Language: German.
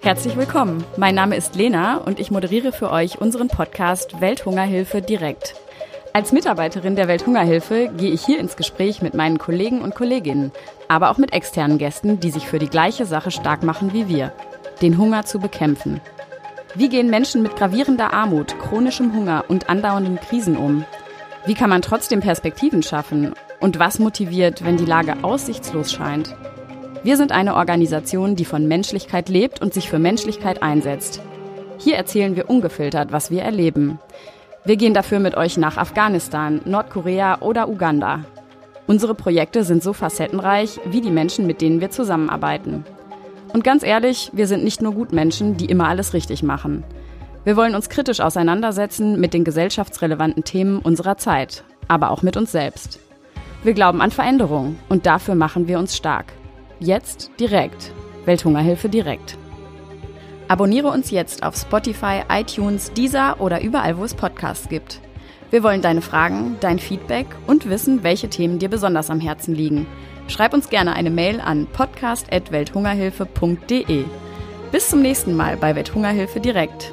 Herzlich willkommen. Mein Name ist Lena und ich moderiere für euch unseren Podcast Welthungerhilfe direkt. Als Mitarbeiterin der Welthungerhilfe gehe ich hier ins Gespräch mit meinen Kollegen und Kolleginnen, aber auch mit externen Gästen, die sich für die gleiche Sache stark machen wie wir, den Hunger zu bekämpfen. Wie gehen Menschen mit gravierender Armut, chronischem Hunger und andauernden Krisen um? Wie kann man trotzdem Perspektiven schaffen? Und was motiviert, wenn die Lage aussichtslos scheint? Wir sind eine Organisation, die von Menschlichkeit lebt und sich für Menschlichkeit einsetzt. Hier erzählen wir ungefiltert, was wir erleben. Wir gehen dafür mit euch nach Afghanistan, Nordkorea oder Uganda. Unsere Projekte sind so facettenreich wie die Menschen, mit denen wir zusammenarbeiten. Und ganz ehrlich, wir sind nicht nur Gutmenschen, die immer alles richtig machen. Wir wollen uns kritisch auseinandersetzen mit den gesellschaftsrelevanten Themen unserer Zeit, aber auch mit uns selbst. Wir glauben an Veränderung und dafür machen wir uns stark. Jetzt direkt. Welthungerhilfe direkt. Abonniere uns jetzt auf Spotify, iTunes, Deezer oder überall, wo es Podcasts gibt. Wir wollen deine Fragen, dein Feedback und wissen, welche Themen dir besonders am Herzen liegen. Schreib uns gerne eine Mail an podcast.welthungerhilfe.de. Bis zum nächsten Mal bei Welthungerhilfe direkt.